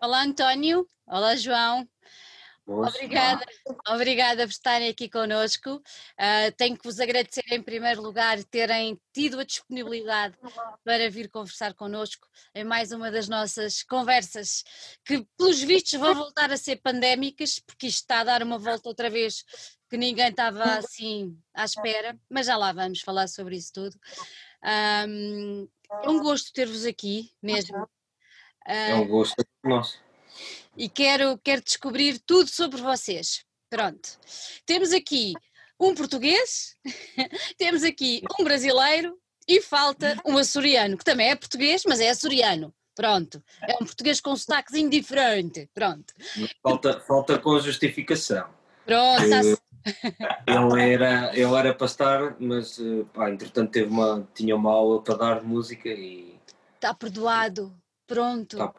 Olá, António. Olá, João. Boas. Obrigada, obrigada por estarem aqui connosco. Uh, tenho que vos agradecer, em primeiro lugar, terem tido a disponibilidade para vir conversar connosco em mais uma das nossas conversas, que, pelos vistos, vão voltar a ser pandémicas, porque isto está a dar uma volta outra vez que ninguém estava assim à espera, mas já lá vamos falar sobre isso tudo. Um, é um gosto ter-vos aqui mesmo. É um gosto nosso e quero, quero descobrir tudo sobre vocês. Pronto. Temos aqui um português, temos aqui um brasileiro e falta um açoriano, que também é português, mas é açoriano. Pronto. É um português com sotaquezinho diferente. Pronto. Falta, falta com justificação. Pronto. ele, era, ele era para estar, mas eh, pá, entretanto teve uma, tinha uma aula para dar de música e. Está perdoado. Pronto. Está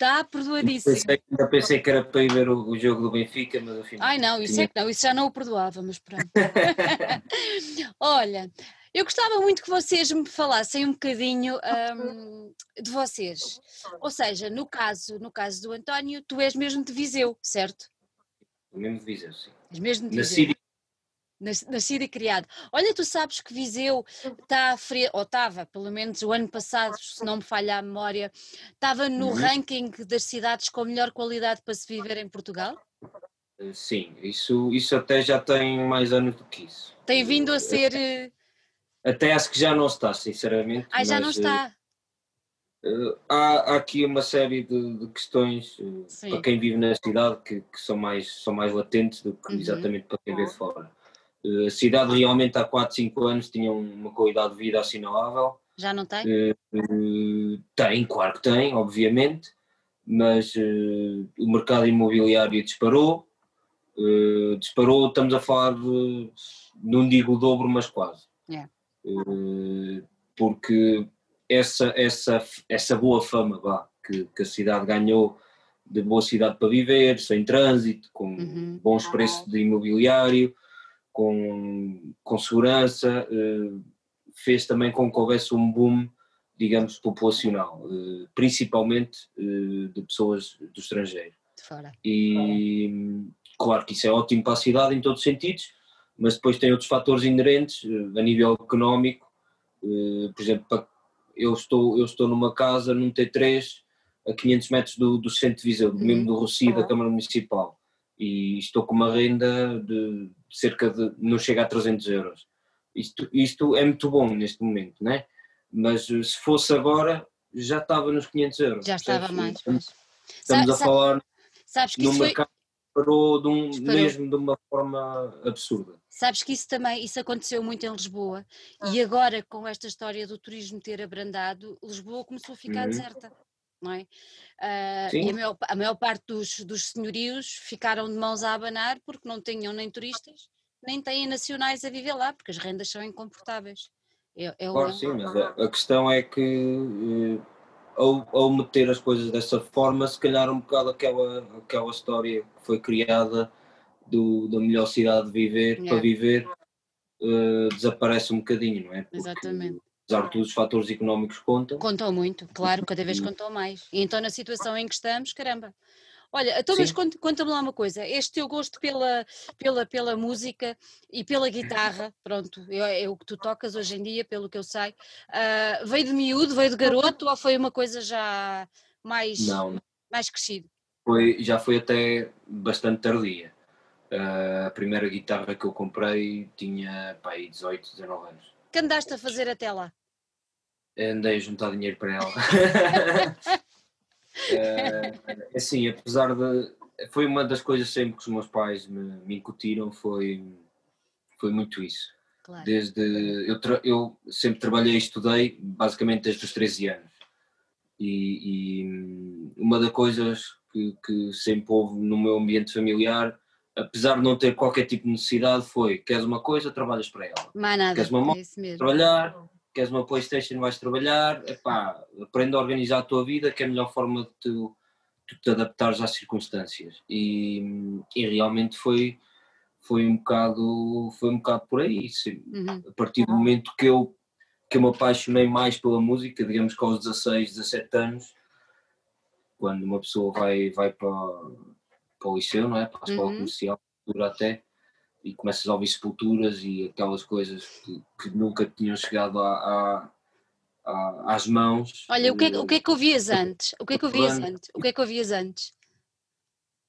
Está perdoadíssimo. Pensei, ainda pensei que era para ir ver o, o jogo do Benfica, mas afinal. Ai não, isso tinha... é que não, isso já não o perdoava, mas pronto. Olha, eu gostava muito que vocês me falassem um bocadinho um, de vocês. Ou seja, no caso, no caso do António, tu és mesmo de Viseu, certo? Mesmo de Viseu, sim. És mesmo de Viseu. Nascido nascido e criado. Olha, tu sabes que Viseu está a fre... ou estava, pelo menos o ano passado, se não me falha a memória, estava no uhum. ranking das cidades com melhor qualidade para se viver em Portugal? Eh, sim, isso, isso até já tem mais anos do que isso. Tem vindo a eh, ser. Eh, até acho que já não está, sinceramente. Ah, já não está. Uh, há, há, aqui uma série de, de questões uh, para quem vive na cidade que, que, são, mais, são mais latentes do que uhum. exatamente para quem vê de fora. Eh, a cidade realmente há 4, 5 anos tinha uma qualidade de vida assinalável. Já não tem? Uh, tem, claro que tem, obviamente, mas o mercado imobiliário disparou. Disparou, estamos a falar de, não digo o dobro, mas quase. Yeah. porque essa, essa, essa boa fama vá, que, que a cidade ganhou de boa cidade para viver, sem trânsito, com uhum. bons preços de imobiliário, com, com segurança, eh, fez também com que houvesse um boom, digamos, populacional, eh, principalmente eh, de pessoas do estrangeiro. De fora. E claro que isso é ótimo para a cidade em todos os sentidos, mas depois tem outros fatores inerentes a nível económico, por exemplo, eu estou, eu estou numa casa num T3 a 500 metros do, do centro de Viseu, uhum. mesmo do Rocio da Câmara Municipal e estou com uma renda de cerca de, não chega a 300 euros. Isto, isto é muito bom neste momento, né? mas eh, se fosse agora já estava nos 500 euros. Já estava mais. Estamos, estamos a falar sabes que no mercado foi... parou, de um, mesmo de uma forma absurda. Sabes que isso também, isso aconteceu muito em Lisboa e agora com esta história do turismo ter abrandado, Lisboa começou a ficar uhum. deserta não é? Uh, e a maior, a maior, parte dos, dos senhorios ficaram de mãos a abanar porque não tinham nem turistas, nem têm nacionais a viver lá, porque as rendas são incomportáveis. É, é claro, sim, mas a, a, questão é que eh, ao, ao meter as coisas dessa forma, se calhar um bocado aquela, aquela história que foi criada do, da melhor cidade de viver, yeah. para viver, uh, desaparece um bocadinho, não é? Porque, Exatamente apesar de todos os fatores económicos contam. Contam muito, claro, cada vez contam mais. E então na situação em que estamos, caramba. Olha, então, mas conta-me lá uma coisa, este teu gosto pela, pela, pela música e pela guitarra, pronto, é, é o que tu tocas hoje em dia, pelo que eu sei, uh, veio de miúdo, veio de garoto ou foi uma coisa já mais, Não. mais crescido? Foi, já foi até bastante tardia. Uh, a primeira guitarra que eu comprei tinha pá, 18, 19 anos. que andaste a fazer até lá? Andei a juntar dinheiro para ela. uh, assim, apesar de. Foi uma das coisas sempre que os meus pais me, me incutiram, foi, foi muito isso. Claro. Desde. Eu, eu sempre trabalhei e estudei, basicamente desde os 13 anos. E, e uma das coisas que, que sempre houve no meu ambiente familiar apesar de não ter qualquer tipo de necessidade, foi: queres uma coisa, trabalhas para ela. Mais nada. Queres uma moto, é trabalhar, queres uma Playstation, vais trabalhar, epá, aprende a organizar a tua vida, que é a melhor forma de tu, te adaptares às circunstâncias. E, e, realmente foi, foi, um bocado, foi um bocado por aí. Uhum. A partir do momento que eu, que eu me apaixonei mais pela música, digamos que aos 16, 17 anos, quando uma pessoa vai, vai para, para o liceu, não é? Para a escola Uhum. comercial, até, e começas a ouvir sepulturas e aquelas coisas que, que nunca tinham chegado a, a- a- às mãos. Olha, o que, é, eh, o que é que ouvias antes? O que é que ouvias antes? O que é que ouvias antes?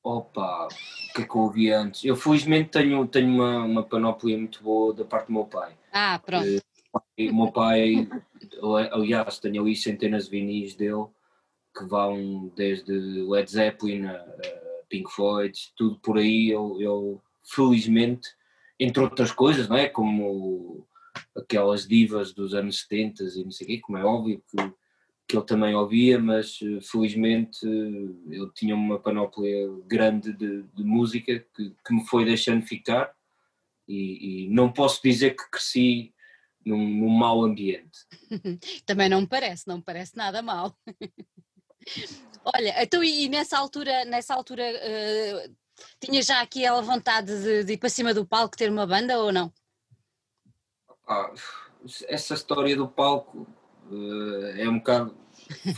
Opa, o que é que eu ouvi antes? Eu felizmente tenho, tenho uma, uma panóplia muito boa da parte do meu pai. Ah, pronto. Eh, E o meu pai, aliás, tenho ali centenas de vinis dele que vão desde Led Zeppelin a Pink Floyd, tudo por aí. Eu, eu, felizmente, entre outras coisas, não é? Como aquelas divas dos anos 70 e não sei o quê, como é óbvio que, que ele também ouvia, mas eh, felizmente eh, eu tinha uma panóplia grande de, de música que, que me foi deixando ficar e, e não posso dizer que cresci num, num mau ambiente. Também não me parece, não me parece nada mal. Olha, então e nessa altura, nessa altura eh, tinha já aqui a vontade de, de ir para cima do palco ter uma banda ou não? Ah, essa história do palco eh, é um bocado.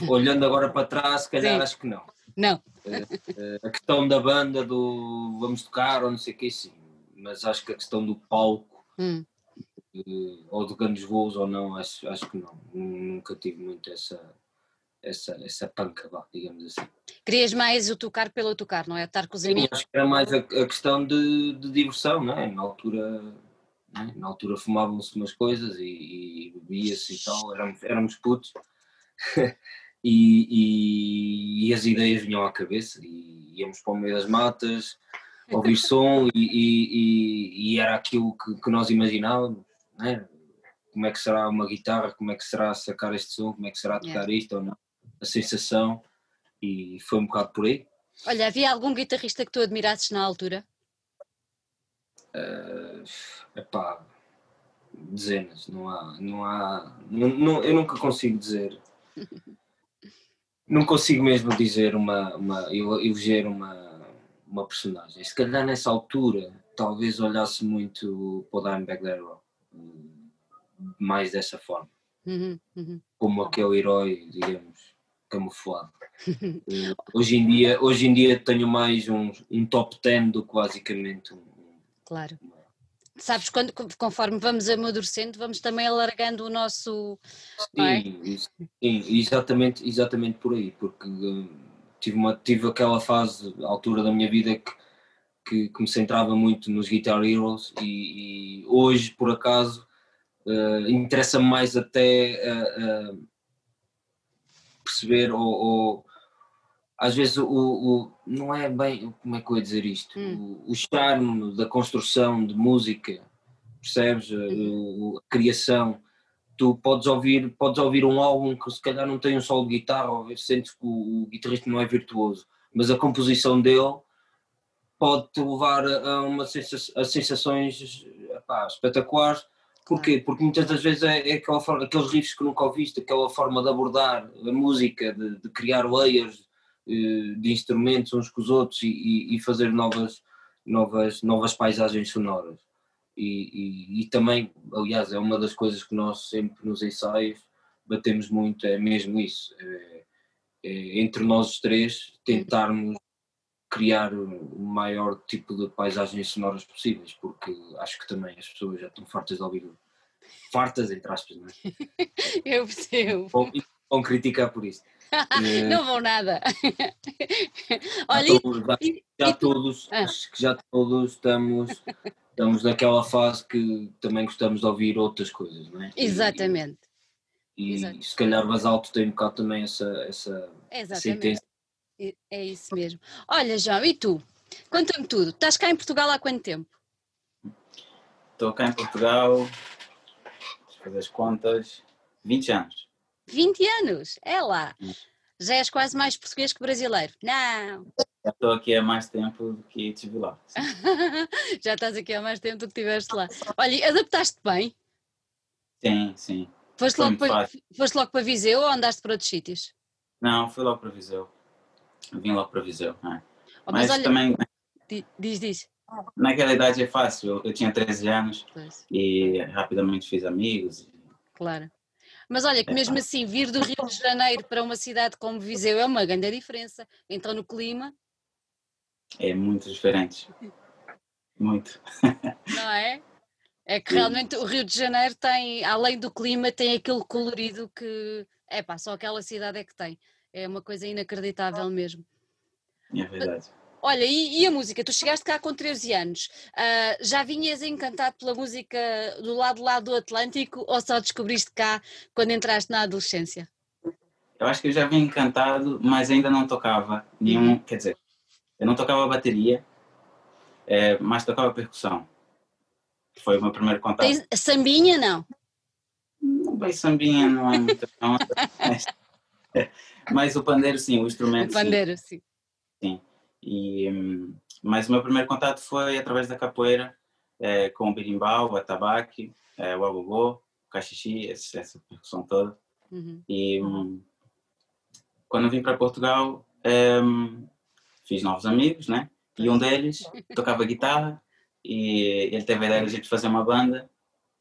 Olhando agora para trás, se calhar Sim. acho que não. Não. Eh, a questão da banda, do vamos tocar ou não sei o que, sim. Mas acho que a questão do palco, Hum. eh, ou de grandes voos ou não, acho, acho que não. Nunca tive muito essa, essa, essa panca, vá, digamos assim. Querias mais o tocar pelo tocar, não é? Estar com os Sim, amigos. acho que era mais a, a questão de, de diversão, não é? Na altura, é? Na altura fumavam-se umas coisas e, e bebia-se e tal, éramos, éramos putos e, e- e as ideias vinham à cabeça e íamos para o meio das matas, ouvir som e, e- era aquilo que, que nós imaginávamos, não é? Como é que será uma guitarra, como é que será sacar este som, como é que será tocar isto ou não, a sensação e foi um bocado por aí. Olha, havia algum guitarrista que tu admirasses na altura? Eh, epá, dezenas, não há, não há, não, não- eu nunca consigo dizer, não consigo mesmo dizer uma, uma eu- eleger uma, uma personagem. Se calhar nessa altura, talvez olhasse muito para o Dimebag Darrell, hum, mais dessa forma, Uhum, uhum. como aquele herói, digamos, camuflado. Eh, hoje em dia, hoje em dia tenho mais um, um top 10 do que basicamente um, Claro. Sabes, quando, conforme vamos amadurecendo, vamos também alargando o nosso. é? Sim, sim, exatamente, exatamente por aí, porque hum, tive, uma, tive aquela fase, a altura da minha vida que, que, que me centrava muito nos Guitar Heroes e, e hoje, por acaso, eh, interessa-me mais até eh, eh, perceber ou, ou às vezes o, o- não é bem, como é que eu ia dizer isto, o, o charme da construção de música, percebes? Eh, o- a criação tu podes ouvir, podes ouvir um álbum que se calhar não tem um solo de guitarra, ou sentes que o, guitarrista não é virtuoso, mas a composição dele pode-te levar a, a uma sensa- a sensações epá, espetaculares. Porquê? Porque muitas das vezes é, é aquela forma, aqueles riffs que nunca ouviste, aquela forma de abordar a música, de, de criar layers eh, de instrumentos uns com os outros e, e- e fazer novas, novas, novas paisagens sonoras. E, e- e também, aliás, é uma das coisas que nós sempre nos ensaios batemos muito, é mesmo isso. É, é entre nós os três tentarmos criar o maior tipo de paisagens sonoras possíveis, porque acho que também as pessoas já estão fartas de ouvir fartas, entre aspas, não é? Eu percebo. Vão, vão criticar por isso. Não vão nada. já Olha, e- todos- já, e- já e todos, Ah. acho que já todos estamos, estamos naquela fase que também gostamos de ouvir outras coisas, não é? E- Exatamente. E, Exato. se calhar Basalto tem um bocado também essa, essa, essa intenção. É- isso mesmo. Olha, João, e tu? Conta-me tudo. Estás cá em Portugal há quanto tempo? Estou cá em Portugal, deixa fazer as contas, 20 anos. 20 anos, é lá. Hum. Já és quase mais português que brasileiro. Não, Já estou aqui há mais tempo do que estive lá. já estás aqui há mais tempo do que estiveste lá. Olha, e adaptaste bem? Sim, sim. Foste logo, para, foste logo para Viseu ou andaste para outros sítios? Não, fui logo para Viseu. Vim logo para Viseu. é. Oh, mas Mas olha, também, di- diz, diz. naquela idade é fácil. Eu, eu tinha 13 anos Pois, e rapidamente fiz amigos. claro. Mas olha, que mesmo assim, vir do Rio de Janeiro para uma cidade como Viseu é uma grande diferença. Então, no clima. É muito diferente. Muito. Não é? É que realmente o Rio de Janeiro tem, além do clima, tem aquele colorido que, é pá, só aquela cidade é que tem. É uma coisa inacreditável mesmo. É verdade. Olha, e, e, a música? Tu chegaste cá com 13 anos. Uh, já vinhas encantado pela música do lado lá do Atlântico ou só descobriste cá quando entraste na adolescência? Eu acho que eu já vim encantado, mas ainda não tocava nenhum. Uhum. Quer dizer, eu não tocava bateria, é, mas tocava percussão. Foi o meu primeiro contato. Tem sambinha, não? Não bem sambinha, não é muito. mas, mas, o pandeiro, sim, o instrumento. O pandeiro, sim. sim. sim. E, mas o meu primeiro contato foi através da capoeira, é, com o berimbau, o atabaque, é, o agogô, o cachixi, essa, essa percussão toda. Uhum. E quando vim para Portugal, é, fiz novos amigos, né? E um deles tocava guitarra e ele teve a ideia de fazer uma banda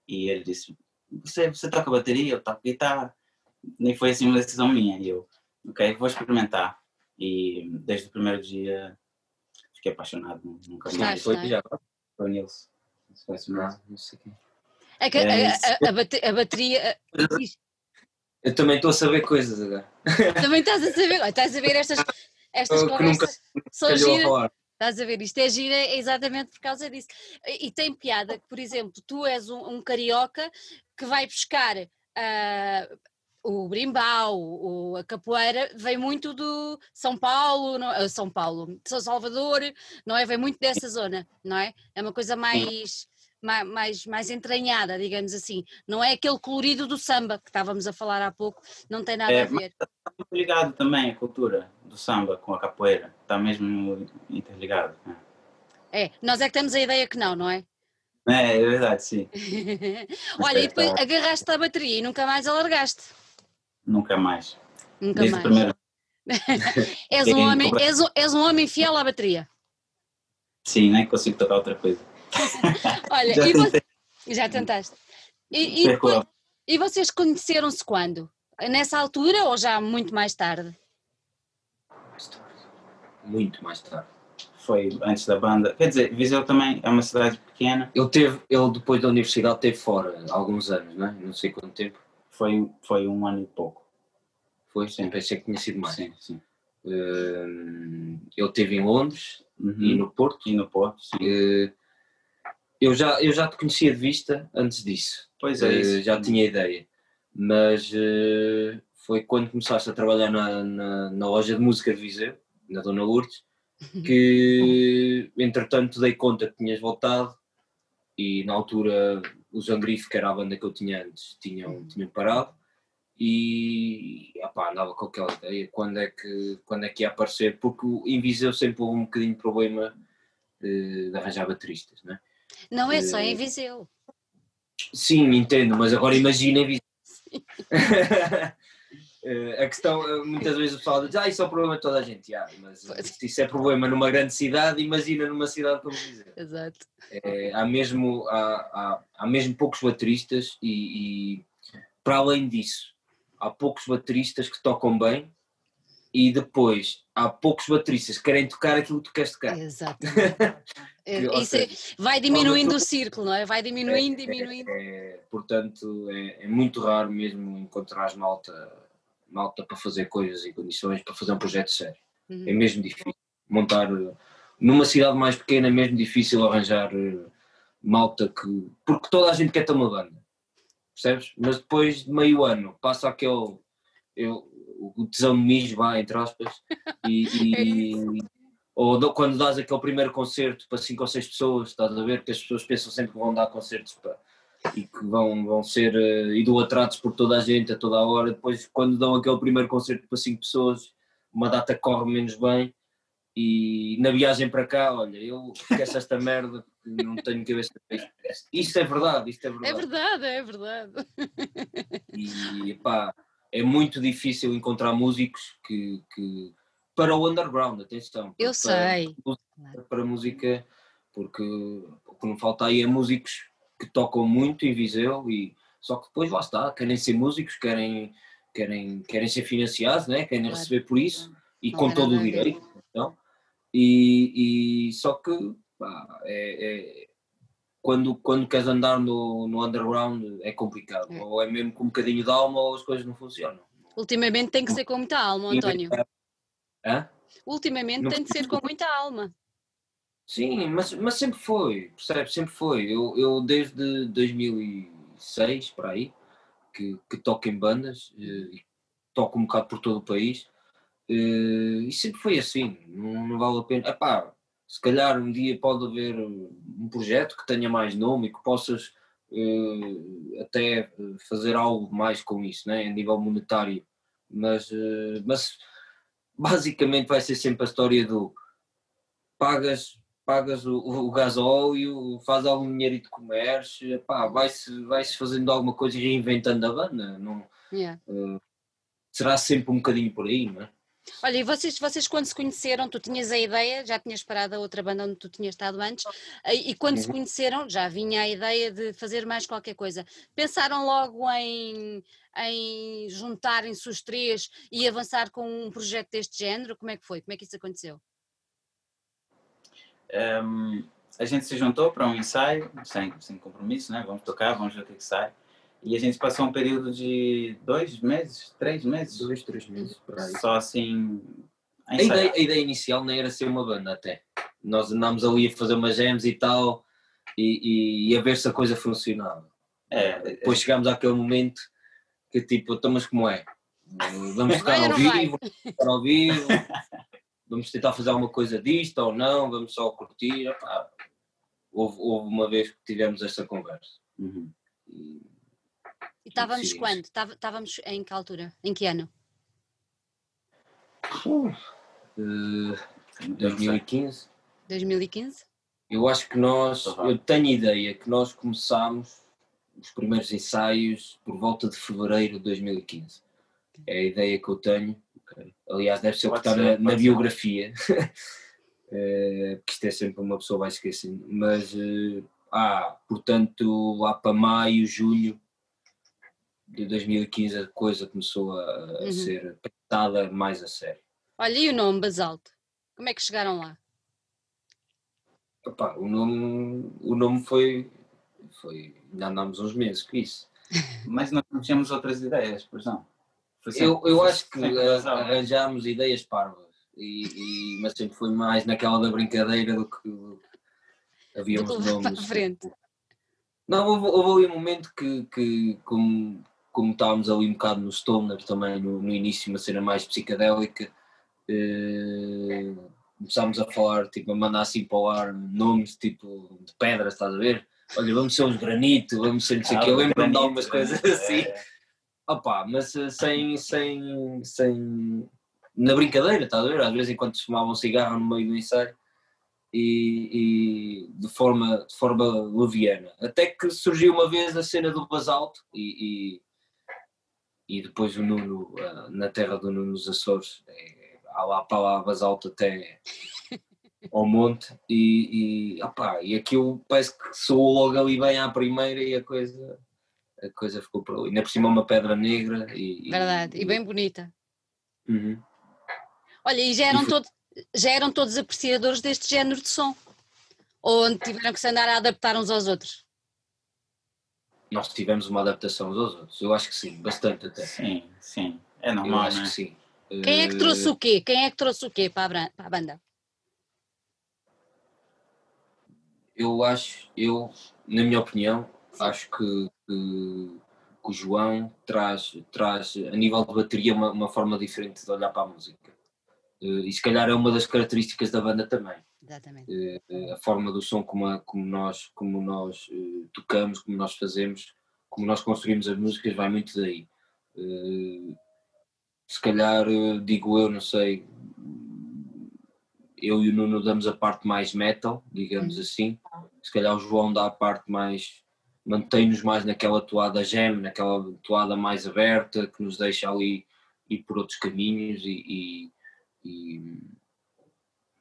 e ele disse, você, você toca bateria, eu toco guitarra. Nem foi assim uma decisão minha. E eu, ok, vou experimentar. E desde o primeiro dia fiquei apaixonado. Nunca mais. Foi já foi o Nilson. Não sei quem. É que é, a, a, a, bateria. Eu também estou a saber coisas agora. Também estás a saber, estás a ver estas, estas conversas. Nunca, são giras. Estás a ver? Isto é gira exatamente por causa disso. E, e tem piada que, por exemplo, tu és um, um carioca que vai buscar uh, o brimbau, o, a capoeira, vem muito do São Paulo, não, ah, São Paulo, São Salvador, não é? Vem muito dessa zona, não é? É uma coisa mais, mais, mais, mais entranhada, digamos assim. Não é aquele colorido do samba que estávamos a falar há pouco, não tem nada é, a ver. Está muito ligado também a cultura do samba com a capoeira, está mesmo interligado. É, nós é que temos a ideia que não, não é? É, é verdade, sim. Olha, e depois agarraste a bateria e nunca mais alargaste. Nunca mais. Nunca Desde mais. Primeiro... és, um homem, és, um, és um homem fiel à bateria. Sim, nem consigo tocar outra coisa. Olha, já, e você... já tentaste. E, e, e vocês conheceram-se quando? Nessa altura ou já muito mais tarde? Mais tarde. Muito mais tarde. Foi antes da banda. Quer dizer, Viseu também é uma cidade pequena. Ele teve, ele depois da universidade teve fora alguns anos, não é? Não sei quanto tempo. Foi, foi um ano e pouco. Foi? Sim. Pensei que tinha sido mais. Sim, sim. Uh, ele esteve em Londres uhum. e no Porto. E no Porto, sim. Uh, eu, já, eu já te conhecia de vista antes disso. Pois é, uh, isso. já tinha ideia. Mas foi quando começaste a trabalhar na, na, na, loja de música de Viseu, na Dona Lourdes, que entretanto dei conta que tinhas voltado e na altura o Zangrifo, que era a banda que eu tinha antes, tinham, tinham parado e opá, andava com aquela ideia quando é que, quando é que ia aparecer, porque em Viseu sempre houve um bocadinho de problema de, de arranjar bateristas, não é? Não é só em Viseu. Sim, entendo, mas agora imagina em Viseu. Uh, a questão, eh, muitas vezes o pessoal diz, ah, isso é o problema de toda a gente, ah, mas isso é problema numa grande cidade, imagina numa cidade como dizer. Exato. É, há, mesmo, há, há, há, mesmo poucos bateristas e, e, para além disso, há poucos bateristas que tocam bem e depois há poucos bateristas que querem tocar aquilo que tu queres tocar. Exato. É, isso é, vai diminuindo o círculo, não é? Vai diminuindo, é, diminuindo. É, portanto, é, muito raro mesmo encontrar malta malta para fazer coisas em condições, para fazer um projeto sério. Uhum. É mesmo difícil. Montar. Numa cidade mais pequena é mesmo difícil arranjar eh, malta que. Porque toda a gente quer ter uma banda. Percebes? Mas depois de meio ano passa aquele. Eu, o tesão de mijo, vai, entre aspas, e, e é ou quando dás aquele primeiro concerto para 5 ou 6 pessoas, estás a ver que as pessoas pensam sempre que vão dar concertos para e que vão, vão ser uh, idolatrados por toda a gente a toda a hora. Depois, quando dão aquele primeiro concerto para cinco pessoas, uma data corre menos bem. E na viagem para cá, olha, eu esqueço esta merda, não tenho cabeça para isto. Isto é verdade, isto é verdade. É verdade, é verdade. E pá, é muito difícil encontrar músicos que, que para o underground, atenção. Eu sei. Para, para música, porque o que não falta aí é músicos que tocam muito em Viseu e Só que depois lá está, querem ser músicos, querem, querem, querem ser financiados, né? querem claro. receber por isso e não com todo o direito. Então, e, e só que pá, é, é, quando, quando queres andar no, no underground é complicado. É. Ou é mesmo com um bocadinho de alma ou as coisas não funcionam. Ultimamente tem que ser com muita alma, António. Hã? Ultimamente não tem de ser com muita alma. Sim, mas, mas sempre foi, percebe? Sempre foi. Eu, eu desde 2006 para aí que, que toco em bandas, eh, toco um bocado por todo o país eh, e sempre foi assim. Não, não vale a pena. Epá, se calhar um dia pode haver um projeto que tenha mais nome e que possas uh, até fazer algo mais com isso, né? a nível monetário. Mas, mas basicamente vai ser sempre a história do pagas, pagas o, o gasóleo, faz algum dinheiro de comércio, pá, vai-se vai -se fazendo alguma coisa e reinventando a banda. Não, yeah. uh, será sempre um bocadinho por aí, não é? Olha, e vocês, vocês quando se conheceram, tu tinhas a ideia, já tinhas parado a outra banda onde tu tinhas estado antes, e quando uhum. se conheceram já vinha a ideia de fazer mais qualquer coisa. Pensaram logo em, em juntarem-se os três e avançar com um projeto deste género? Como é que foi? Como é que isso aconteceu? Um, a gente se juntou para um ensaio, sem, sem compromisso, né? Vamos tocar, vamos ver o que, que sai. E a gente passou um período de dois meses, três meses? Dois, três meses, por aí. Só assim. A, a ideia, a ideia, inicial nem era ser uma banda até. Nós andámos ali a fazer umas jams e tal, e, e, a ver se a coisa funcionava. É, Depois é... chegámos àquele momento que tipo, estamos então, como é? Vamos tocar ao vivo, vamos tocar ao vivo, vamos tentar fazer alguma coisa disto ou não, vamos só curtir. Houve, houve, uma vez que tivemos essa conversa. Uhum. E, e estávamos quando? Estávamos em que altura? Em que ano? Uh, 2015. 2015? Eu acho que nós, eu tenho ideia que nós começámos os primeiros ensaios por volta de fevereiro de 2015. É a ideia que eu tenho. Okay. Aliás, deve ser o que está na, na biografia. é, porque isto é sempre uma pessoa vai esquecendo. Mas, uh, ah, portanto, lá para maio, junho de 2015 a coisa começou a, uhum. ser pensada mais a sério. Olha, e o nome Basalto? Como é que chegaram lá? Opa, o nome, o nome foi, foi. Ainda andámos uns meses com isso. Mas nós não tínhamos outras ideias, pois não? Sempre, eu eu acho que arranjámos ideias parvas, e, e, mas sempre foi mais naquela da brincadeira do que havíamos nomes. Para frente. Não, houve, houve ali um momento que, que como, como estávamos ali um bocado no Stoner também no, no início, uma cena mais psicadélica, eh, começámos a falar, tipo, a mandar assim para o ar nomes tipo de pedras, estás a ver? Olha, vamos ser uns granito, vamos ser não sei o ah, que, eu lembro-me de algumas coisas assim. É. Opa, mas eh, sem, sem, sem. na brincadeira, estás a ver? Às vezes enquanto fumavam cigarro no meio do ensaio. E, e, de forma de forma leviana até que surgiu uma vez a cena do basalto e, e e depois o Nuno uh, na terra do Nuno nos Açores, é, há lá para lá basalto até ao monte e, e, opa, e aquilo parece que soou logo ali bem à primeira e a coisa, a coisa ficou por ali. Ainda por cima uma pedra negra e. Verdade, e, e bem bonita. Uhum. Olha, e já eram, todos, já eram todos apreciadores deste género de som? Ou tiveram que se andar a adaptar uns aos outros? nós tivemos uma adaptação uns aos outros. Eu acho que sim, bastante até. Sim, sim. É normal. Eu acho né? que sim. Quem é que trouxe o quê? Quem é que trouxe o quê para a, para a banda? Eu acho, eu, na minha opinião, acho que, que, que, o João traz, traz, a nível de bateria, uma, uma forma diferente de olhar para a música. Eh, e se calhar é uma das características da banda também. Exatamente. Uh, a forma do som como, a, como nós, como nós uh, tocamos, como nós fazemos, como nós construímos as músicas, vai muito daí. Uh, se calhar, digo eu, não sei, eu e o Nuno damos a parte mais metal, digamos uhum. assim. Se calhar o João dá a parte mais. Mantém-nos mais naquela toada jam, naquela toada mais aberta, que nos deixa ali ir por outros caminhos e, e, e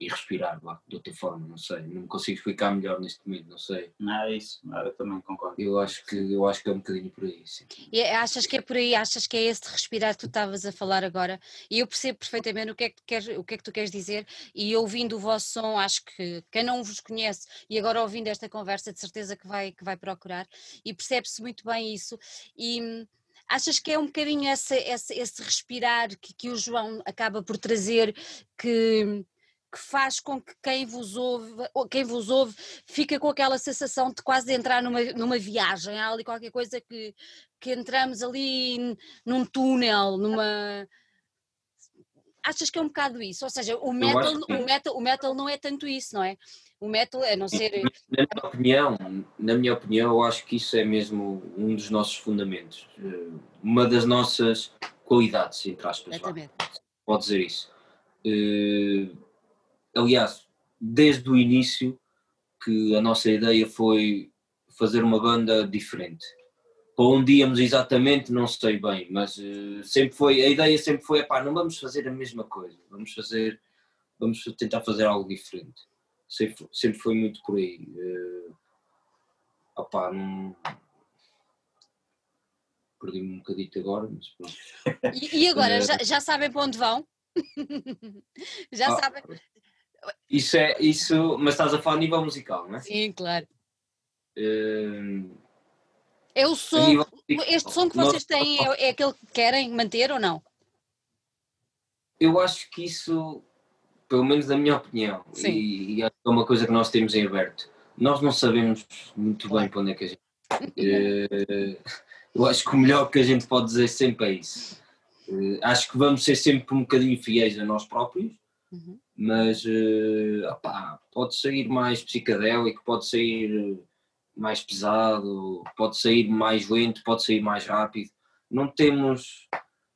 e respirar lá, de outra forma, não sei, não consigo explicar melhor neste momento, não sei. Não, é isso, eu também concordo. Eu acho que, eu acho que é um bocadinho por aí, sim. E é, achas que é por aí, achas que é esse de respirar que tu estavas a falar agora, e eu percebo perfeitamente o que é que tu queres, o que é que tu queres dizer, e ouvindo o vosso som, acho que quem não vos conhece, e agora ouvindo esta conversa, de certeza que vai, que vai procurar, e percebe-se muito bem isso, e achas que é um bocadinho esse, esse, esse respirar que, que o João acaba por trazer, que que faz com que quem vos ouve, quem vos ouve fica com aquela sensação de quase entrar numa, numa viagem, há ali qualquer coisa que, que entramos ali num túnel, numa. Achas que é um bocado isso? Ou seja, o metal, o metal, o metal não é tanto isso, não é? O metal é não ser. Na minha opinião, na minha opinião, eu acho que isso é mesmo um dos nossos fundamentos, eh, uma das nossas qualidades, entre aspas. Pode dizer isso. Aliás, desde o início que a nossa ideia foi fazer uma banda diferente. Para onde íamos exatamente, não sei bem, mas uh, sempre foi, a ideia sempre foi, pá, não vamos fazer a mesma coisa, vamos fazer, vamos tentar fazer algo diferente. Sempre, sempre foi muito por aí. Uh, opá, não... Perdi-me um bocadito agora, mas pronto. E, e agora, já, já sabem para onde vão? já ah, sabem, isso é, isso, mas estás a falar a nível musical, não é? Sim, claro. Uh, é o som, este som que vocês têm é, é, aquele que querem manter ou não? Eu acho que isso, pelo menos na minha opinião, e, e, é uma coisa que nós temos em aberto, nós não sabemos muito bem para onde é que a gente. uh, eu acho que o melhor que a gente pode dizer sempre é isso. Uh, acho que vamos ser sempre um bocadinho fiéis a nós próprios. Uhum mas uh, opá, pode sair mais psicadélico, pode sair mais pesado, pode sair mais lento, pode sair mais rápido. Não temos,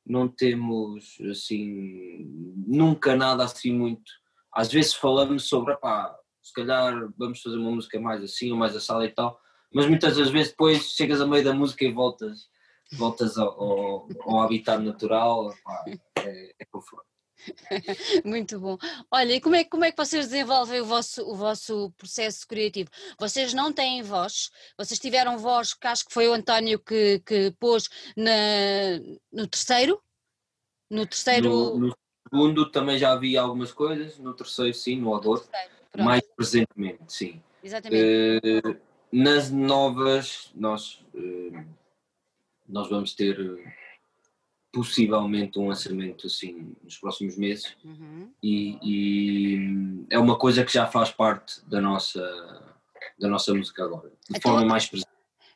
não temos assim, nunca nada assim muito. Às vezes falamos sobre, opá, se calhar vamos fazer uma música mais assim ou mais assada e tal, mas muitas das vezes depois chegas a meio da música e voltas, voltas ao, ao, ao habitat natural, opá, é, é conforme. Muito bom. Olha, e como é, como é que vocês desenvolvem o vosso, o vosso processo criativo? Vocês não têm voz, vocês tiveram voz, que acho que foi o António que, que pôs na, no terceiro? No terceiro. No, no, segundo também já havia algumas coisas, no terceiro sim, no odor, mais presentemente, sim. Exatamente. Uh, nas novas, nós, uh, nós vamos ter possivelmente um lançamento assim nos próximos meses uhum. e, e, é uma coisa que já faz parte da nossa da nossa música agora de então, forma mais presente.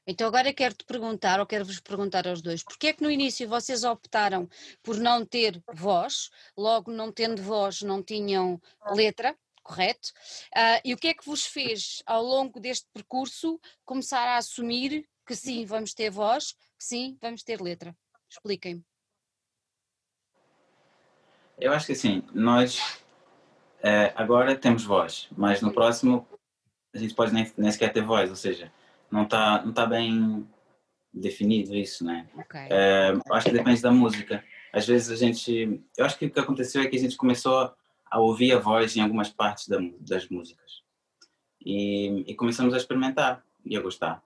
Então agora quero-te perguntar, ou quero-vos perguntar aos dois, porque é que no início vocês optaram por não ter voz, logo não tendo voz não tinham letra, correto? Uh, e o que é que vos fez ao longo deste percurso começar a assumir que sim, vamos ter voz, que sim, vamos ter letra? Expliquem-me. Eu acho que assim, nós é, agora temos voz, mas no próximo a gente pode nem, nem sequer ter voz, ou seja, não está não tá bem definido isso, né? Okay. É, acho que depende da música. Às vezes a gente. Eu acho que o que aconteceu é que a gente começou a ouvir a voz em algumas partes da, das músicas. E, e começamos a experimentar e a gostar.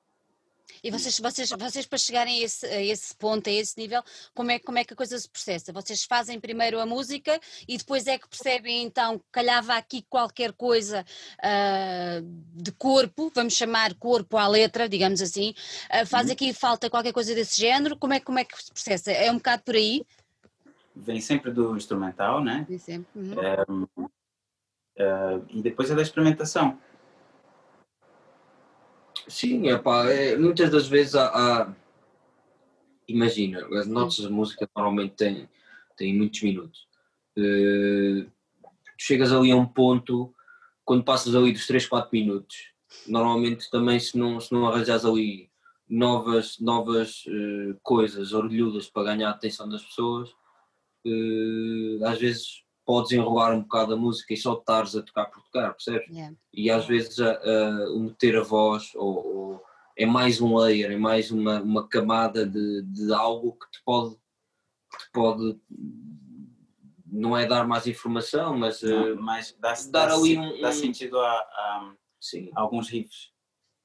E vocês, vocês, vocês para chegarem a esse, a esse ponto, a esse nível, como é, como é que a coisa se processa? Vocês fazem primeiro a música e depois é que percebem então que calhava aqui qualquer coisa uh, de corpo, vamos chamar corpo à letra, digamos assim, uh, faz uhum. aqui falta qualquer coisa desse género, como é, como é que se processa? É um bocado por aí? Vem sempre do instrumental, né? Vem sempre. Uhum. É, uh, e depois é da experimentação. Sim, epá, é, muitas das vezes há, há imagina, as notas da música normalmente têm, têm muitos minutos. Uh, chegas ali a um ponto, quando passas ali dos 3, 4 minutos, normalmente também se não, se não arranjas ali novas, novas uh, coisas orgulhudas para ganhar a atenção das pessoas, uh, às vezes podes enrolar um bocado a música e só estares a tocar por tocar, percebes? Yeah. E às vezes a, a, o meter a voz ou, ou, é mais um layer, é mais uma, uma camada de, de algo que te pode, que te pode não é dar mais informação, mas, não, uh, mas dá, dar dá, ali um, dá sentido a, a, a alguns riffs.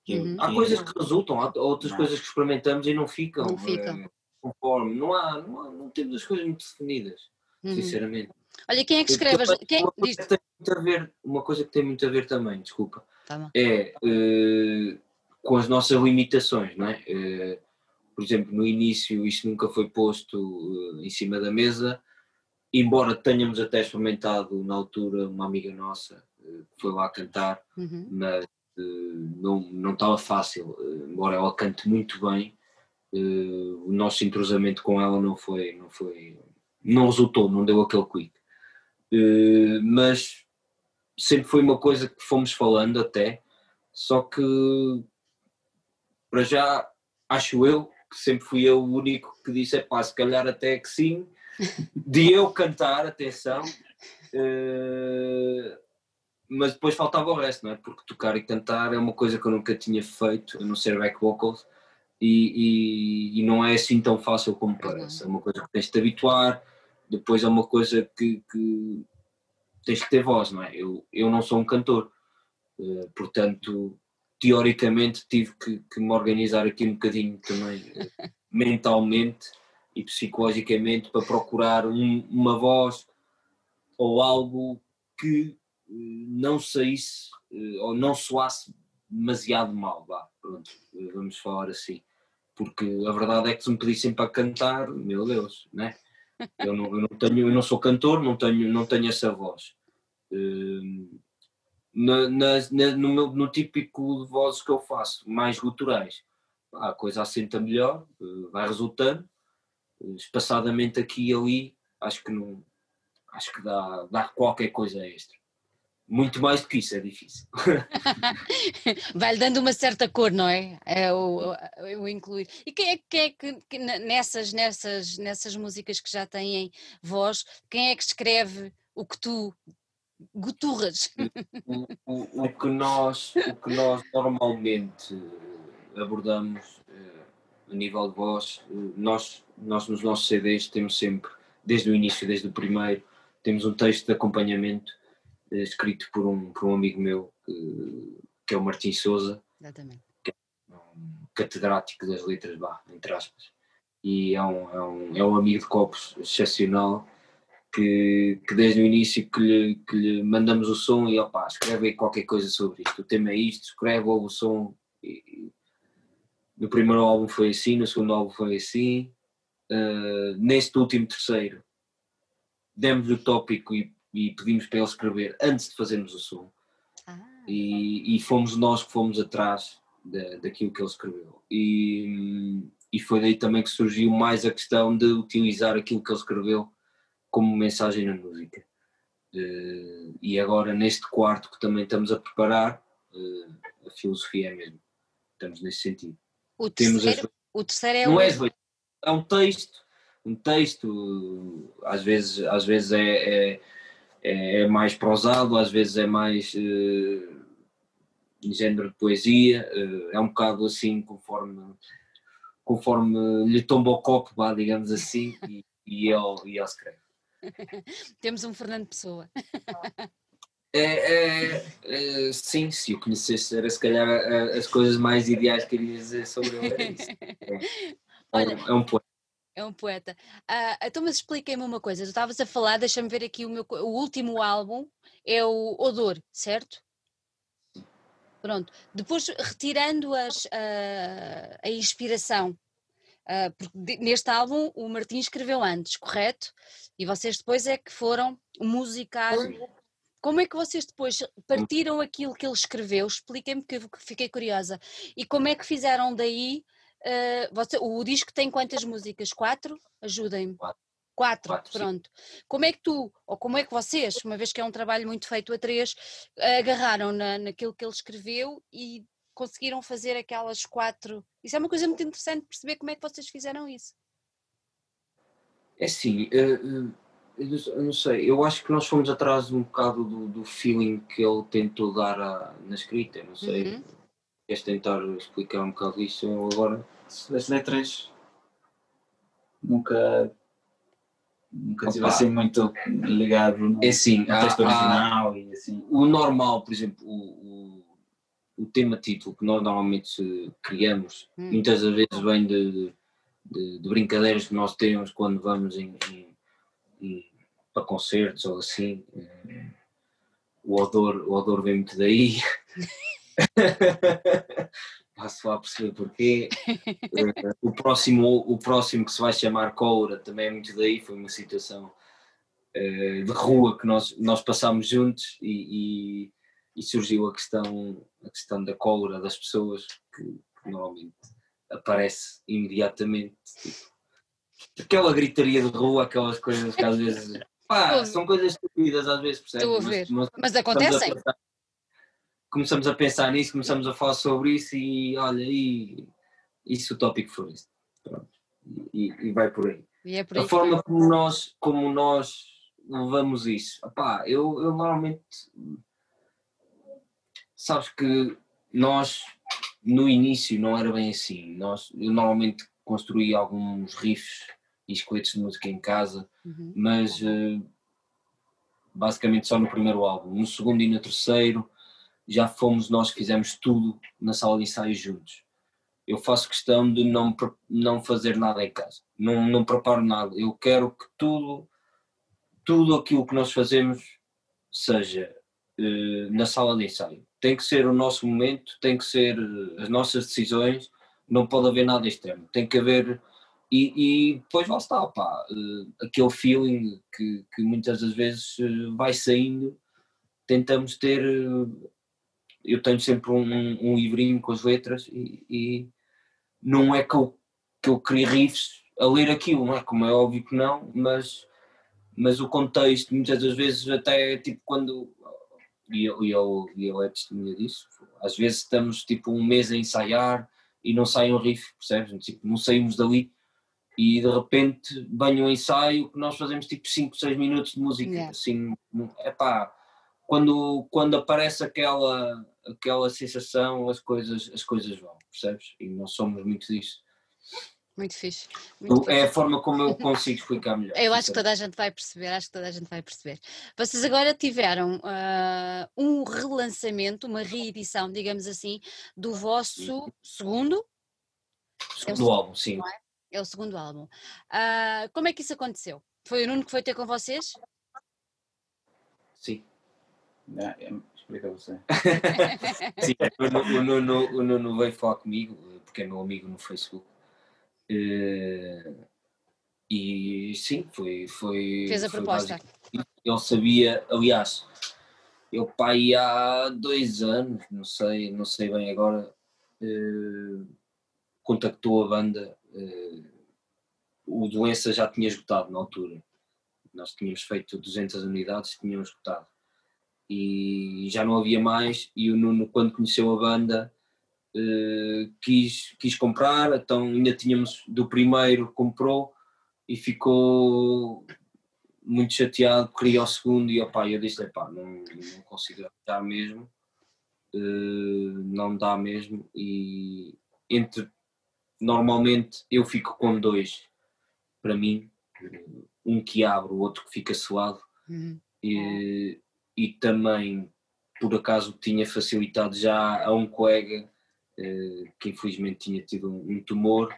Que, uhum. que, há coisas que resultam, há outras não. coisas que experimentamos e não ficam. Não ficam. É, conforme. Não há, não, há, não temos as coisas muito definidas, uhum. sinceramente. Olha, quem é que escreve? As... Quem... Uma, coisa que tem muito a ver, uma coisa que tem muito a ver também, desculpa, tá é uh, com as nossas limitações, não é? Uh, por exemplo, no início isto nunca foi posto uh, em cima da mesa, embora tenhamos até experimentado na altura uma amiga nossa que foi lá cantar, uhum. mas não, não estava fácil, embora ela cante muito bem, o nosso entrosamento com ela não foi, não foi, não resultou, não deu aquele clique. Eh, mas sempre foi uma coisa que fomos falando até, só que para já acho eu que sempre fui eu o único que disse, é pá, se calhar até que sim, de eu cantar, atenção, uh, mas depois faltava o resto, não é? Porque tocar e cantar é uma coisa que eu nunca tinha feito, a não ser back vocals, e, e, e não é assim tão fácil como parece, é uma coisa que tens de te habituar, depois é uma coisa que, que tens que ter voz, não é? Eu, eu não sou um cantor, uh, portanto, teoricamente tive que, que, me organizar aqui um bocadinho também uh, mentalmente e psicologicamente para procurar um, uma voz ou algo que uh, não saísse ou não soasse demasiado mal, vá, pronto, vamos falar assim. Porque a verdade é que se me pedissem para cantar, meu Deus, né? Eu não, eu não tenho, eu não sou cantor, não tenho, não tenho essa voz. Uh, na, na, no, meu, no típico de vozes que eu faço, mais guturais, a coisa assenta melhor, uh, vai resultando. Uh, espaçadamente aqui e ali, acho que não, acho que dá, dá qualquer coisa extra. Muito mais do que isso é difícil. Vai-lhe dando uma certa cor, não é? É o, o incluir. E quem é, quem é que, que, nessas, nessas, nessas músicas que já têm voz, quem é que escreve o que tu guturras? O, o, o, que nós, o que nós normalmente abordamos eh, a nível de voz, eh, nós, nós nos nossos CDs temos sempre, desde o início, desde o primeiro, temos um texto de acompanhamento escrito por um, por um amigo meu, que, que é o Martim Souza, que é um catedrático das letras, bah, entre aspas, e é um, é, um, é um amigo de copos excepcional, que, que desde o início que lhe, que lhe mandamos o som e opá, escreve aí qualquer coisa sobre isto, o tema é isto, escreve o som. E, no primeiro álbum foi assim, no segundo álbum foi assim, uh, neste último terceiro demos-lhe o tópico e e pedimos para ele escrever antes de fazermos o som. Ah. E, e, fomos nós que fomos atrás da, daquilo que ele escreveu. E, e foi daí também que surgiu mais a questão de utilizar aquilo que ele escreveu como mensagem na música. Uh, e agora neste quarto que também estamos a preparar, uh, a filosofia é mesmo. Estamos nesse sentido. O terceiro, as... o terceiro é Não o... é, é um texto, um texto, às vezes, às vezes é, é é, é mais prosado, às vezes é mais uh, em género de poesia, uh, é um bocado assim conforme, conforme lhe tomba o copo, vá, digamos assim, e, e, ele, e ele escreve. Temos um Fernando Pessoa. É, é, é, sim, se o conhecesse era se calhar as coisas mais ideais que queria dizer sobre ele. É, isso. É, Olha, é um poeta. É um poeta. Uh, então, mas expliquem-me uma coisa. Tu estavas a falar, deixa-me ver aqui o meu. O último álbum é o Odor, certo? Pronto. Depois, retirando as, uh, a inspiração, uh, porque neste álbum o Martim escreveu antes, correto? E vocês depois é que foram musicar. Como é que vocês depois partiram aquilo que ele escreveu? Expliquem-me que eu fiquei curiosa. E como é que fizeram daí Uh, você, o disco tem quantas músicas? Quatro? Ajudem-me. Quatro. Quatro, Quatro, pronto. Sim. Como é que tu, ou como é que vocês, uma vez que é um trabalho muito feito a três, agarraram na, naquilo que ele escreveu e conseguiram fazer aquelas quatro? Isso é uma coisa muito interessante perceber como é que vocês fizeram isso. É sim, uh, eu não sei, eu acho que nós fomos atrás um bocado do, do feeling que ele tentou dar a, na escrita, não sei. Uhum. Queres tentar explicar um bocado isso agora? As letras nunca Nunca estive assim muito ligado no é assim, texto original e assim. O normal, por exemplo, o, o, o tema título que nós normalmente criamos, hum. muitas das vezes vem de, de, de, brincadeiras que nós temos quando vamos em, em, em, para concertos ou assim. O odor, o odor vem muito daí. Passo a perceber porquê. Eh, o, próximo, o próximo que se vai chamar Coura também é muito daí, foi uma situação uh, de rua que nós, nós passámos juntos e, e, e, surgiu a questão, a questão da Coura das pessoas que, que normalmente aparece imediatamente. Tipo, aquela gritaria de rua, aquelas coisas que às vezes. Pá, são coisas estúpidas às vezes, percebes? Estou a ver. Mas, mas acontecem começamos a pensar nisso, começamos a falar sobre isso e olha, e, isso o tópico foi isso. E, e, vai por aí. É por a forma como nós, como nós levamos isso, opá, eu, eu normalmente sabes que nós no início não era bem assim. Nós, eu normalmente construí alguns riffs e esqueletos de música em casa, uhum. mas uh, basicamente só no primeiro álbum. No segundo e no terceiro já fomos nós que fizemos tudo na sala de ensaio juntos. Eu faço questão de não, não fazer nada em casa, não, não preparo nada. Eu quero que tudo, tudo aquilo que nós fazemos seja uh, na sala de ensaio. Tem que ser o nosso momento, tem que ser eh, as nossas decisões, não pode haver nada externo. Tem que haver. E, e depois lá está, pá, uh, aquele feeling que, que muitas das vezes vai saindo, tentamos ter eu tenho sempre um, um livrinho com as letras e, e, não é que eu, que eu crie riffs a ler aquilo, não é? Como é óbvio que não, mas, mas o contexto, muitas das vezes até tipo quando, e eu, e eu, e eu é testemunha disso, às vezes estamos tipo um mês a ensaiar e não sai um riff, percebes? Tipo, não saímos dali e de repente vem um ensaio que nós fazemos tipo 5, 6 minutos de música, yeah. assim, é pá, quando, quando aparece aquela, aquela sensação, as coisas, as coisas vão, percebes? E nós somos muito disso. Muito fixe. Muito é fixe. a forma como eu consigo explicar melhor. Eu acho que toda a gente vai perceber, acho que toda a gente vai perceber. Vocês agora tiveram uh, um relançamento, uma reedição, digamos assim, do vosso segundo? Segundo é álbum, sim. É? é? o segundo álbum. Uh, como é que isso aconteceu? Foi o Nuno que foi ter com vocês? Sim. É, explica você. Sim, o Nuno, o Nuno veio falar comigo, porque é meu amigo no Facebook. Eh, e sim, foi. foi Fez a foi proposta. Ele sabia, aliás, eu pai há dois anos, não sei, não sei bem agora, eh, contactou a banda. Eh, o Doença já tinha esgotado na altura. Nós tínhamos feito 200 unidades, tínhamos esgotado e já não havia mais e o Nuno quando conheceu a banda uh, quis, quis comprar, então ainda tínhamos do primeiro comprou e ficou muito chateado, queria o segundo e opa, eu disse, pá, não, não consigo dar mesmo, uh, não dá mesmo e entre normalmente eu fico com dois para mim, um que abre, o outro que fica suado uhum. e, e também por acaso tinha facilitado já a um colega eh, que infelizmente tinha tido um, tumor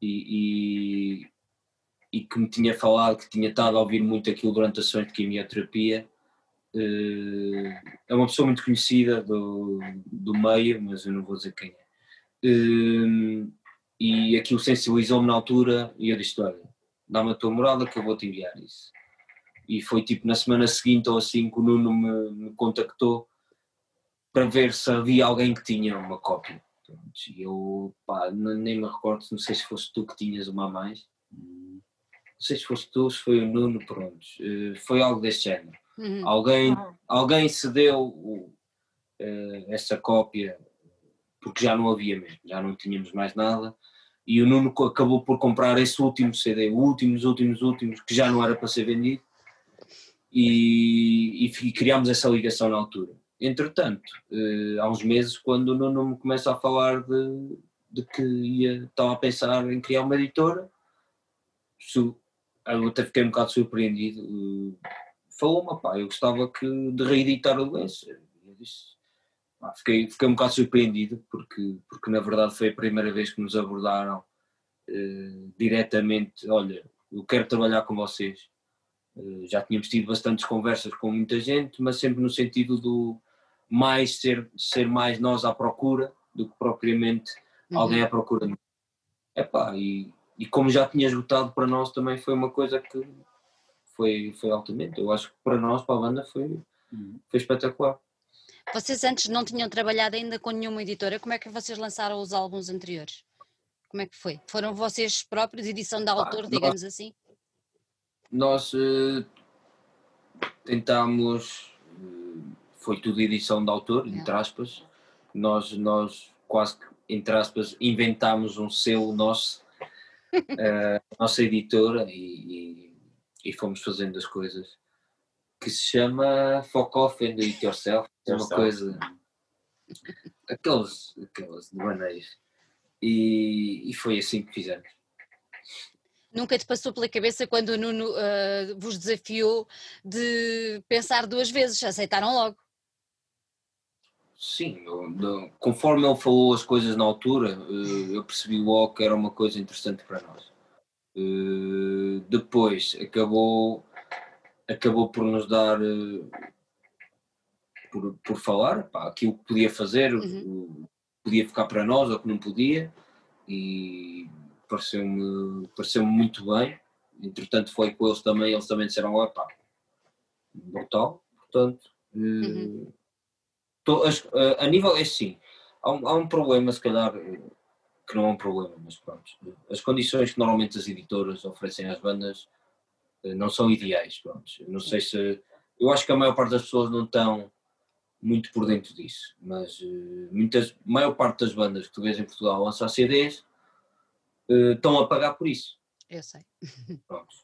e, e, e, que me tinha falado que tinha estado a ouvir muito aquilo durante a sessões de quimioterapia. Eh, é uma pessoa muito conhecida do, do meio, mas eu não vou dizer quem é. Eh, e aquilo sensibilizou-me na altura e eu disse: Olha, dá-me a tua morada que eu vou te enviar isso e foi tipo na semana seguinte ou assim que o Nuno me, me contactou para ver se havia alguém que tinha uma cópia. E eu pá, nem me recordo, não sei se fosse tu que tinhas uma a mais. Não sei se fosse tu, se foi o Nuno, pronto. Eh, foi algo deste género. Uhum. Alguém, alguém cedeu uh, essa cópia porque já não havia mesmo, já não tínhamos mais nada. E o Nuno acabou por comprar esse último CD, o último, os últimos, últimos, que já não era para ser vendido e, e, criámos essa ligação na altura. Entretanto, eh, há uns meses, quando o Nuno me começa a falar de, de que ia, estava a pensar em criar uma editora, su, eu até fiquei um bocado surpreendido. Falou-me, pá, eu gostava que, de reeditar o lenço. Eu disse, pá, fiquei, fiquei um bocado surpreendido, porque, porque na verdade foi a primeira vez que nos abordaram uh, diretamente: olha, eu quero trabalhar com vocês. Uh, já tínhamos tido bastantes conversas com muita gente, mas sempre no sentido do mais ser, ser mais nós à procura do que propriamente uhum. alguém à procura de Epá, e, e como já tinha esgotado para nós também foi uma coisa que foi, foi altamente. Eu acho que para nós, para a banda, foi, uhum. foi espetacular. Vocês antes não tinham trabalhado ainda com nenhuma editora, como é que vocês lançaram os álbuns anteriores? Como é que foi? Foram vocês próprios, edição de autor, ah, digamos nós, assim? Nós uh, tentámos, uh, foi tudo edição de autor, entre aspas, nós, nós quase que, entre aspas, inventámos um selo nosso, uh, nossa editora, e, e, e, fomos fazendo as coisas, que se chama Fuck Off and Do It Yourself, é uma coisa, aqueles, aqueles de maneiras, e, e foi assim que fizemos. Nunca te passou pela cabeça quando o Nuno uh, vos desafiou de pensar duas vezes, aceitaram logo? Sim, eu, conforme ele falou as coisas na altura, eh, eu percebi logo que era uma coisa interessante para nós. Eh, depois acabou, acabou por nos dar, por, por falar, pá, aquilo que podia fazer, uhum. podia ficar para nós ou que não podia, e pareceu-me pareceu muito bem. Entretanto, foi com eles também, eles também disseram: pá, brutal, portanto. Uhum a nível, é assim, há um, há um problema, se calhar, que não é um problema, mas pronto. As condições que normalmente as editoras oferecem às bandas eh, não são ideais, pronto. Não sei se. Eu acho que a maior parte das pessoas não estão muito por dentro disso, mas eh, muitas, a maior parte das bandas que tu vês em Portugal lançar CDs eh, estão a pagar por isso. Eu sei. Pronto.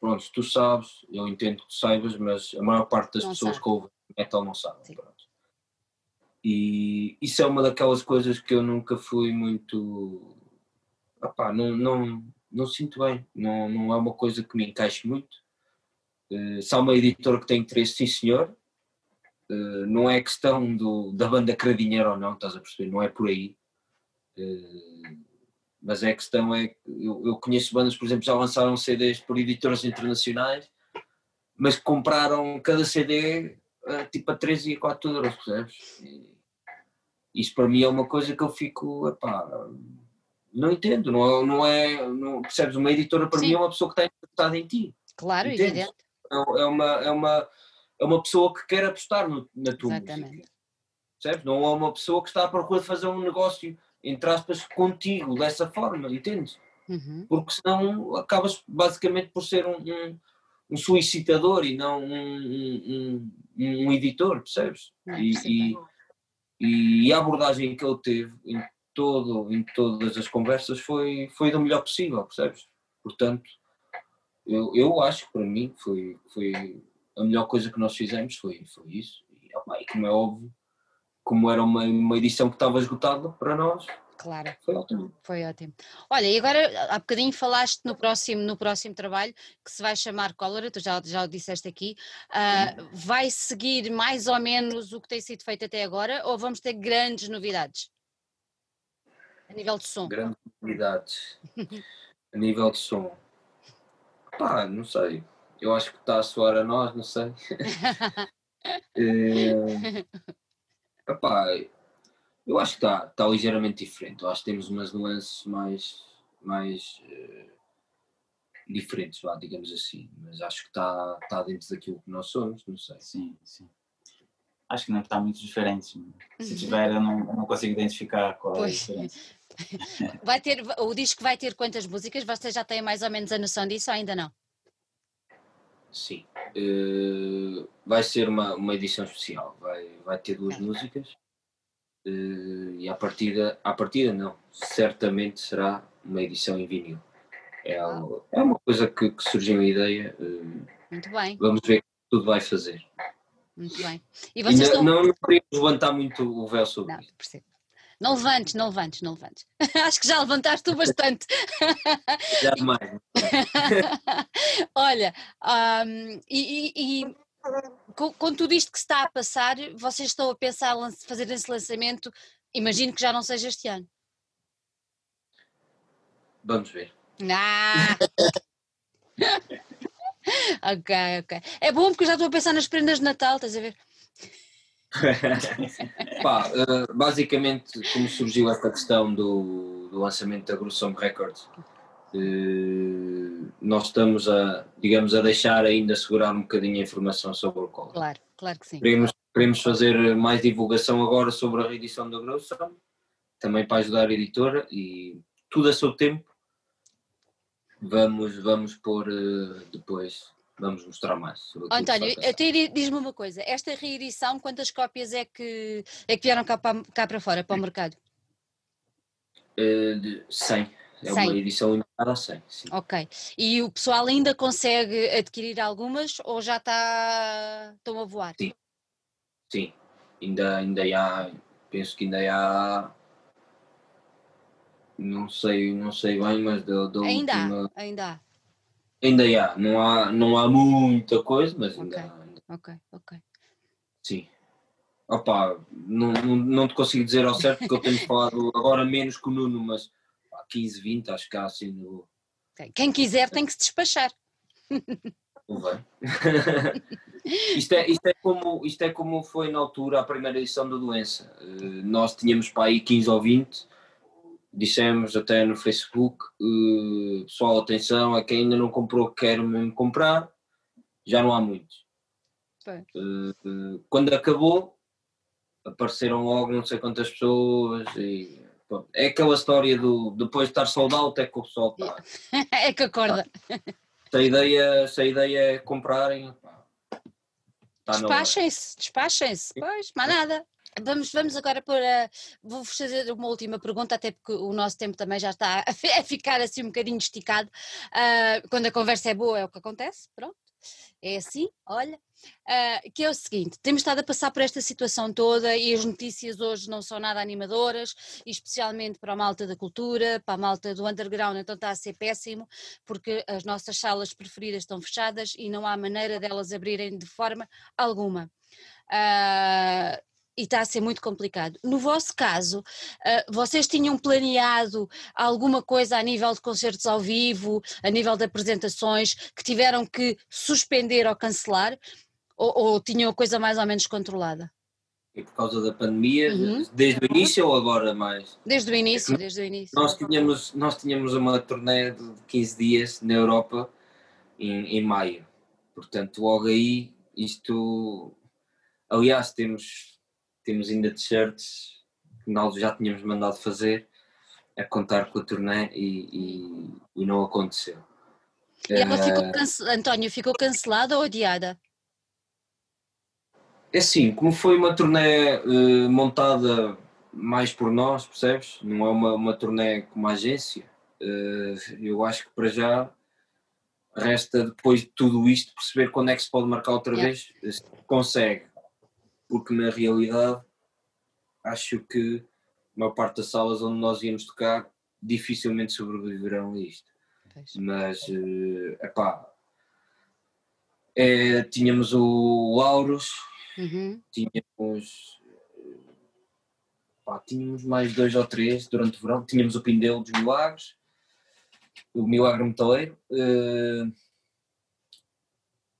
pronto, tu sabes, eu entendo que tu saibas, mas a maior parte das não pessoas sabe. que ouvem metal não sabem. E isso é uma daquelas coisas que eu nunca fui muito. Opá, não, não, não sinto bem, não, não é uma coisa que me encaixe muito. Uh, se há uma editora que tem interesse, sim senhor, uh, não é questão do, da banda querer dinheiro ou não, estás a perceber? Não é por aí. Uh, mas é a questão é que eu, eu, conheço bandas, por exemplo, já lançaram CDs por editoras internacionais, mas compraram cada CD tipo a 3 e a 4 euros, percebes? E isso para mim é uma coisa que eu fico, epá, não entendo, não, não é, não, percebes? Uma editora para Sim. mim é uma pessoa que está interessada em ti. Claro, evidente. É, é, uma, é, uma, é uma pessoa que quer apostar no, na tua Exatamente. música. Percebes? Não é uma pessoa que está à procura de fazer um negócio, entre aspas, contigo, dessa forma, entendes? Uhum. Porque senão acabas basicamente por ser um, um, um solicitador e não um, um, editor, percebes? e, e, e, a abordagem que ele teve em, todo, em todas as conversas foi, foi do melhor possível, percebes? Portanto, eu, eu acho que para mim foi, foi a melhor coisa que nós fizemos foi, foi isso. E, opa, e como é óbvio, como era uma, uma edição que estava esgotada para nós, Claro. Foi ótimo. Foi ótimo. Olha, e agora há bocadinho falaste no próximo, no próximo trabalho que se vai chamar Cólera, tu já, já o disseste aqui. Uh, vai seguir mais ou menos o que tem sido feito até agora ou vamos ter grandes novidades? A nível de som. Grandes novidades. a nível de som. Pá, não sei. Eu acho que está a soar a nós, não sei. é, epá, eu acho que está, está ligeiramente diferente. Eu acho que temos umas nuances mais, mais uh, diferentes, vá, digamos assim. Mas acho que está, está dentro daquilo que nós somos, não sei. Sim, sim. Acho que não está muito diferente. Se tiver, eu não, eu não consigo identificar qual pois. é a diferença. Vai ter, o disco vai ter quantas músicas? Você já tem mais ou menos a noção disso ou ainda não? Sim. Uh, vai ser uma, uma edição especial. Vai, vai ter duas músicas. Uh, e à partida, à partida não, certamente será uma edição em vinil. É, algo, é uma coisa que, que surgiu a ideia. Uh, muito bem. Vamos ver o que tudo vai fazer. Muito bem. E vocês e estão... não, não queríamos levantar muito o véu sobre não, isso. Percebo. Não levantes, não levantes, não levantes. Acho que já levantaste tu bastante. Já demais. Olha, um, e, e, e com, com, tudo isto que se está a passar, vocês estão a pensar fazer esse lançamento, imagino que já não seja este ano. Vamos ver. Ah. ok, ok. É bom porque eu já estou a pensar nas prendas de Natal, estás a ver? Pá, uh, basicamente, como surgiu esta questão do, do lançamento da Grussome Records, uh, nós estamos a, digamos, a deixar ainda segurar um bocadinho a informação sobre o colo. Claro, claro que sim. Queremos, queremos fazer mais divulgação agora sobre a reedição da Grussome, também para ajudar a editora e tudo a seu tempo. Vamos, vamos pôr uh, depois vamos mostrar mais. António, até diz-me uma coisa, esta reedição, quantas cópias é que, é que vieram cá para, cá para fora, para o mercado? Uh, de 100. É 100. uma edição limitada a 100. Sim. Ok. E o pessoal ainda consegue adquirir algumas ou já está, estão a voar? Sim. Sim. Ainda, ainda há, penso que ainda há não sei, não sei bem, mas da, da ainda última... há, ainda há. Ainda há, não há, não há muita coisa, mas ainda okay. há. Ok, ok. Sim. Opa, não, não, não te consigo dizer ao certo porque eu tenho falado agora menos com o Nuno, mas há 15, 20, acho que há assim no. Quem quiser tem que se despachar. Isto, é, isto, é como, isto é como foi na altura a primeira edição da doença. Uh, nós tínhamos para aí 15 ou 20 dissemos até no Facebook, uh, pessoal, atenção, a quem ainda não comprou, quero mesmo comprar, já não há muitos. Uh, quando acabou, apareceram logo não sei quantas pessoas e pronto. é aquela história do depois de estar soldado é que o pessoal está. é que acorda. Se a ideia, se a ideia é comprarem, tá despachem-se, despachem-se, pois, mais nada. Vamos, vamos agora para. Vou-vos fazer uma última pergunta, até porque o nosso tempo também já está a ficar assim um bocadinho esticado. Uh, quando a conversa é boa, é o que acontece, pronto. É assim, olha. Uh, que é o seguinte: temos estado a passar por esta situação toda e as notícias hoje não são nada animadoras, especialmente para a malta da cultura, para a malta do underground, então está a ser péssimo, porque as nossas salas preferidas estão fechadas e não há maneira delas abrirem de forma alguma. Uh, e está a ser muito complicado. No vosso caso, uh, vocês tinham planeado alguma coisa a nível de concertos ao vivo, a nível de apresentações, que tiveram que suspender ou cancelar, ou, ou tinham a coisa mais ou menos controlada? E por causa da pandemia, uhum. desde o início ou agora mais? Desde o início, desde o início. Nós tínhamos, nós tínhamos uma turnê de 15 dias na Europa em, em maio. Portanto, logo aí, isto. Aliás, temos temos ainda t-shirts que nós já tínhamos mandado fazer a contar com a turnê e, e, e não aconteceu. E ela ficou uh, cance... António, ficou cancelada ou adiada? É assim, como foi uma turnê uh, montada mais por nós, percebes? Não é uma, uma turnê com uma agência. Uh, eu acho que para já resta depois de tudo isto perceber quando é que se pode marcar outra yeah. vez. Se consegue porque na realidade acho que a maior parte das salas onde nós íamos tocar dificilmente sobreviverão a isto. Mas, uh, epá, é, tínhamos o Lauros, uhum. tínhamos, tínhamos mais dois ou três durante o verão, tínhamos o Pindelo dos Milagres, o Milagre Metaleiro, uh,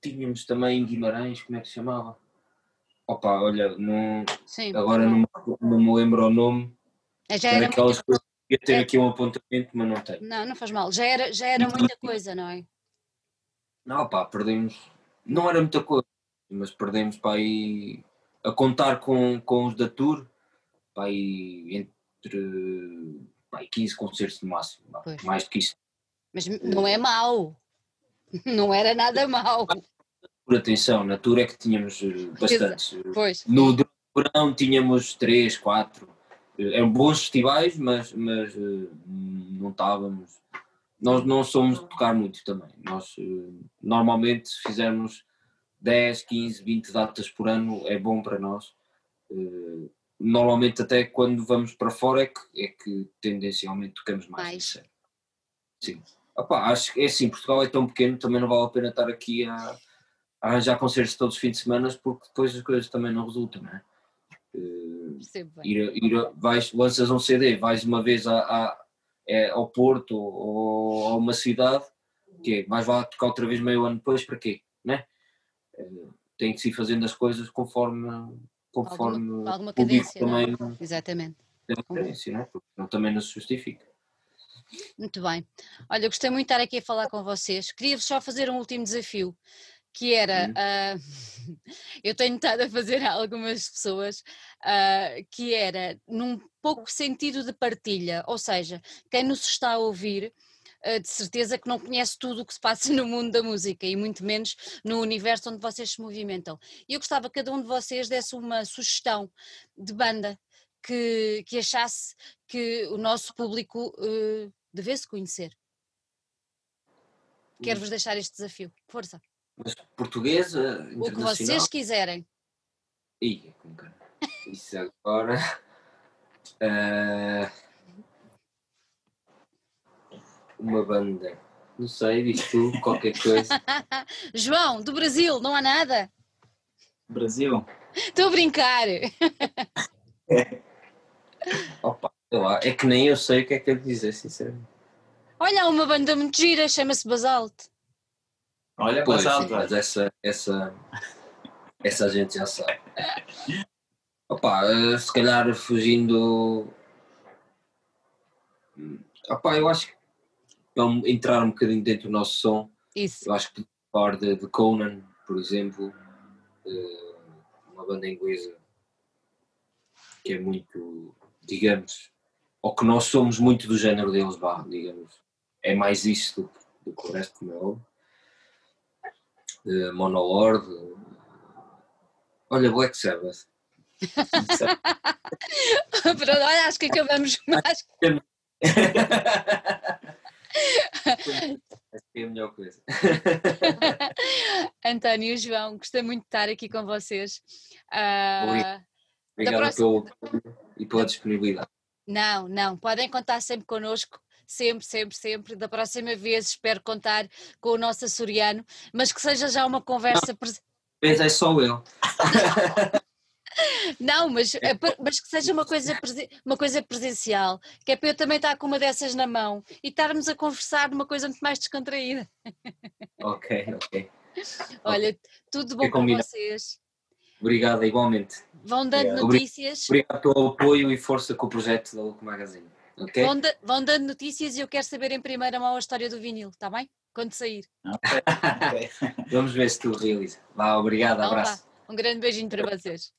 tínhamos também Guimarães, como é que se chamava? Opa, olha, não, Sim, agora não, não, me lembro o nome. É, já era aquelas coisas que ia ter é. aqui um apontamento, mas não tenho. Não, não faz mal. Já era, já era muita coisa, não é? Não, pá, perdemos. Não era muita coisa, mas perdemos para aí a contar com, com os da Tour, para aí entre aí 15 concertos no máximo, mais do que isso. Mas não é mau. Não era nada mau por atenção, na tour é que tínhamos eh, bastantes. Pois. No verão tínhamos três, quatro. Eh, eram bons festivais, mas, mas eh, não estávamos. Nós não somos de tocar muito também. Nós normalmente se fizermos 10, 15, 20 datas por ano é bom para nós. normalmente até quando vamos para fora é que, é que tendencialmente tocamos mais. Mais. Sim. Opa, acho que é assim, Portugal é tão pequeno, também não vale a pena estar aqui a, a arranjar concertos todos os fins de semana porque depois as coisas também não resultam, não é? Uh, ir, ir, vais, lanças um CD, vais uma vez a, a, é, ao Porto ou a uma cidade, que é, vais lá tocar outra vez meio ano depois, para quê? Né? Uh, tem que se ir fazendo as coisas conforme conforme alguma, alguma cadência, também não? Exatamente. Tem uma cadência, não é? Porque também não se justifica. Muito bem. Olha, gostei muito de estar aqui a falar com vocês. Queria-vos só fazer um último desafio, que era, uh, eu tenho estado a fazer a algumas pessoas, uh, que era num pouco sentido de partilha, ou seja, quem nos está a ouvir, uh, de certeza que não conhece tudo o que se passa no mundo da música e muito menos no universo onde vocês se movimentam. E eu gostava que cada um de vocês desse uma sugestão de banda que, que achasse que o nosso público devesse conhecer. Quero-vos hum. deixar este desafio. Força. Mas portuguesa, O que vocês quiserem. Ih, isso agora. Uh, uma banda. Não sei, diz tu, qualquer coisa. João, do Brasil, não há nada? Brasil? Estou a brincar. Opa, lá, é que nem eu sei o que é que eu dizer, sinceramente. Olha, há uma banda muito gira, chama-se Basalto. Olha, pois, Basalto. Mas essa, essa, essa a gente já sabe. Opa, eh, se calhar fugindo. Opa, eu acho que vamos entrar um bocadinho dentro do nosso som. Isso. Eu acho que falar de, de Conan, por exemplo, eh, uma banda inglesa que é muito digamos, ou que nós somos muito do género deles, vá, digamos. É mais isto do, do que o resto, como é óbvio. Uh, Monolord. Olha, Black Sabbath. Pronto, olha, acho que acabamos. Acho que... Acho que é a melhor coisa. António e João, gostei muito de estar aqui com vocês. Uh, Obrigado próxima... pelo e pela disponibilidade. Não, não, podem contar sempre connosco, sempre, sempre, sempre. Da próxima vez espero contar com o nosso açoriano, mas que seja já uma conversa. Mas é só eu. Não, mas, é mas que seja uma coisa, uma coisa presencial, que é para eu também estar com uma dessas na mão e estarmos a conversar de uma coisa muito mais descontraída. Ok, ok. Olha, tudo bom com vocês. Obrigada, igualmente. Vão dando Obrigado. notícias. Obrigado pelo apoio e força com o projeto da Loco Magazine. Okay? Vão, da, vão, dando notícias e eu quero saber em primeira mão a história do vinil, está bem? Quando sair. Okay. Vamos ver se tu realiza. Vá, obrigado, então abraço. Um grande beijinho para vocês.